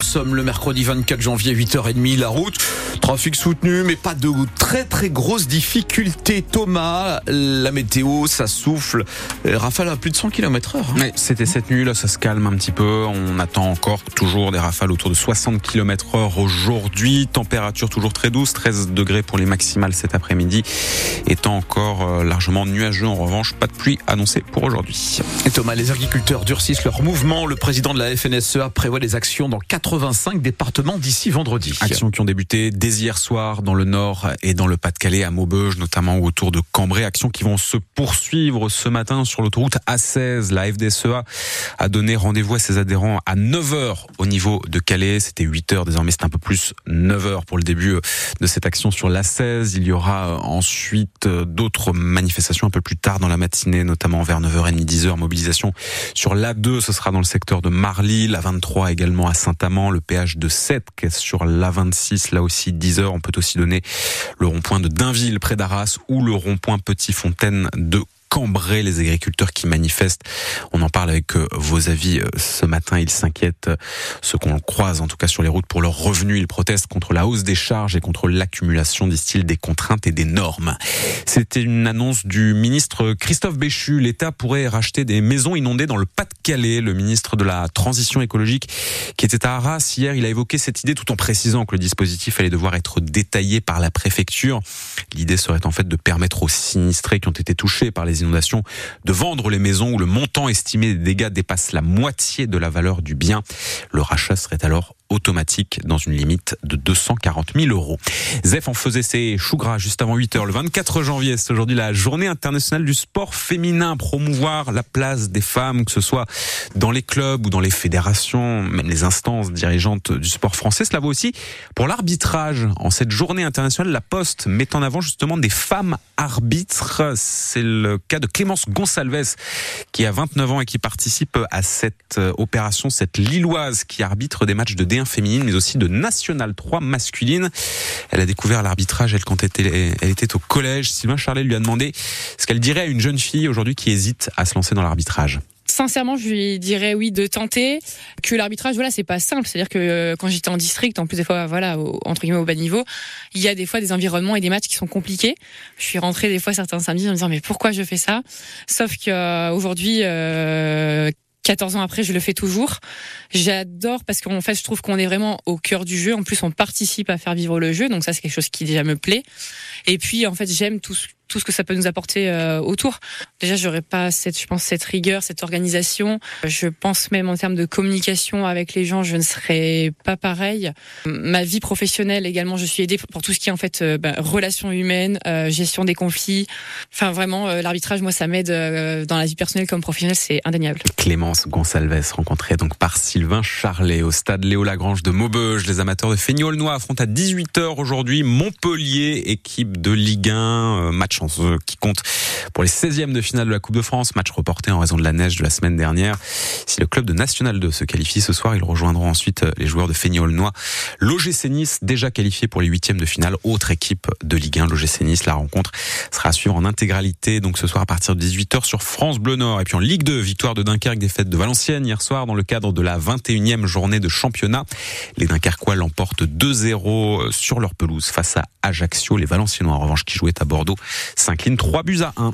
Nous sommes le mercredi 24 janvier 8h30, la route, trafic soutenu mais pas de très très grosses difficultés. Thomas, la météo, ça souffle, rafale à plus de 100 km heure. Hein. C'était cette nuit, là ça se calme un petit peu, on attend encore toujours des rafales autour de 60 km heure aujourd'hui, température toujours très douce, 13 degrés pour les maximales cet après-midi, étant encore euh, largement nuageux en revanche, pas de pluie annoncée pour aujourd'hui. Thomas, les agriculteurs durcissent leur mouvement, le président de la FNSEA prévoit des actions dans 4 85 départements d'ici vendredi. Actions qui ont débuté dès hier soir dans le nord et dans le Pas-de-Calais, à Maubeuge, notamment autour de Cambrai. Actions qui vont se poursuivre ce matin sur l'autoroute A16. La FDSEA a donné rendez-vous à ses adhérents à 9h au niveau de Calais. C'était 8h, désormais c'est un peu plus 9h pour le début de cette action sur l'A16. Il y aura ensuite d'autres manifestations un peu plus tard dans la matinée, notamment vers 9h30, 10h. Mobilisation sur l'A2, ce sera dans le secteur de Marly, la 23 également à Saint-Amand le péage de 7 sur l'A26, là aussi 10 heures. On peut aussi donner le rond-point de Dainville près d'Arras ou le rond-point Petit Fontaine de Cambrai, les agriculteurs qui manifestent. On en parle avec euh, vos avis euh, ce matin. Ils s'inquiètent, ce qu'on croise en tout cas sur les routes pour leurs revenus. Ils protestent contre la hausse des charges et contre l'accumulation, disent-ils, des contraintes et des normes. C'était une annonce du ministre Christophe Béchu. L'État pourrait racheter des maisons inondées dans le Pas-de-Calais. Le ministre de la Transition écologique qui était à Arras hier, il a évoqué cette idée tout en précisant que le dispositif allait devoir être détaillé par la préfecture. L'idée serait en fait de permettre aux sinistrés qui ont été touchés par les inondations de vendre les maisons où le montant estimé des dégâts dépasse la moitié de la valeur du bien. Le rachat serait alors automatique dans une limite de 240 000 euros. Zef en faisait ses choux gras juste avant 8 heures. Le 24 janvier, c'est aujourd'hui la journée internationale du sport féminin. Promouvoir la place des femmes, que ce soit dans les clubs ou dans les fédérations, même les instances dirigeantes du sport français. Cela vaut aussi pour l'arbitrage. En cette journée internationale, la Poste met en avant justement des femmes arbitres. C'est le cas de Clémence Gonsalves, qui a 29 ans et qui participe à cette opération, cette Lilloise qui arbitre des matchs de D1 féminine, mais aussi de National 3 masculine. Elle a découvert l'arbitrage, elle, quand elle, était au collège. Sylvain Charlet lui a demandé ce qu'elle dirait à une jeune fille aujourd'hui qui hésite à se lancer dans l'arbitrage sincèrement, je lui dirais oui de tenter. Que l'arbitrage, voilà, c'est pas simple. C'est-à-dire que euh, quand j'étais en district, en plus des fois, voilà, entre guillemets au bas niveau, il y a des fois des environnements et des matchs qui sont compliqués. Je suis rentrée des fois certains samedis en me disant mais pourquoi je fais ça? Sauf que 14 ans après, je le fais toujours. J'adore parce qu'en fait, je trouve qu'on est vraiment au cœur du jeu. En plus, on participe à faire vivre le jeu, donc ça, c'est quelque chose qui déjà me plaît. Et puis, en fait, j'aime tout, tout ce que ça peut nous apporter euh, autour. Déjà, j'aurais pas cette, je pense, cette rigueur, cette organisation. Je pense même en termes de communication avec les gens, je ne serais pas pareil. Ma vie professionnelle également, je suis aidée pour tout ce qui est en fait euh, bah, relations humaines, euh, gestion des conflits. Enfin, vraiment, l'arbitrage, moi, ça m'aide dans la vie personnelle comme professionnelle, c'est indéniable. Clémence Gonsalves, rencontrée donc par Sylvain Charlet au stade Léo Lagrange de Maubeuge. Les amateurs de Feignolnois affrontent à 18h aujourd'hui Montpellier, équipe de Ligue 1, match qui compte pour les 16e de finale de la Coupe de France. Match reporté en raison de la neige de la semaine dernière. Si le club de National 2 se qualifie ce soir, ils rejoindront ensuite euh, les joueurs de Feigny-Aulnois. L'OGC Nice, déjà qualifié pour les huitièmes de finale, autre équipe de Ligue 1, l'OGC Nice. La rencontre sera à suivre en intégralité, donc ce soir à partir de 18h sur France Bleu Nord. Et puis en Ligue 2, victoire de Dunkerque, défaite de Valenciennes hier soir dans le cadre de la 21e journée de championnat. Les Dunkerquois l'emportent 2-0 euh, sur leur pelouse face à Ajaccio. Les Valenciennois, en revanche, qui jouaient à Bordeaux, s'inclinent 3 buts à 1.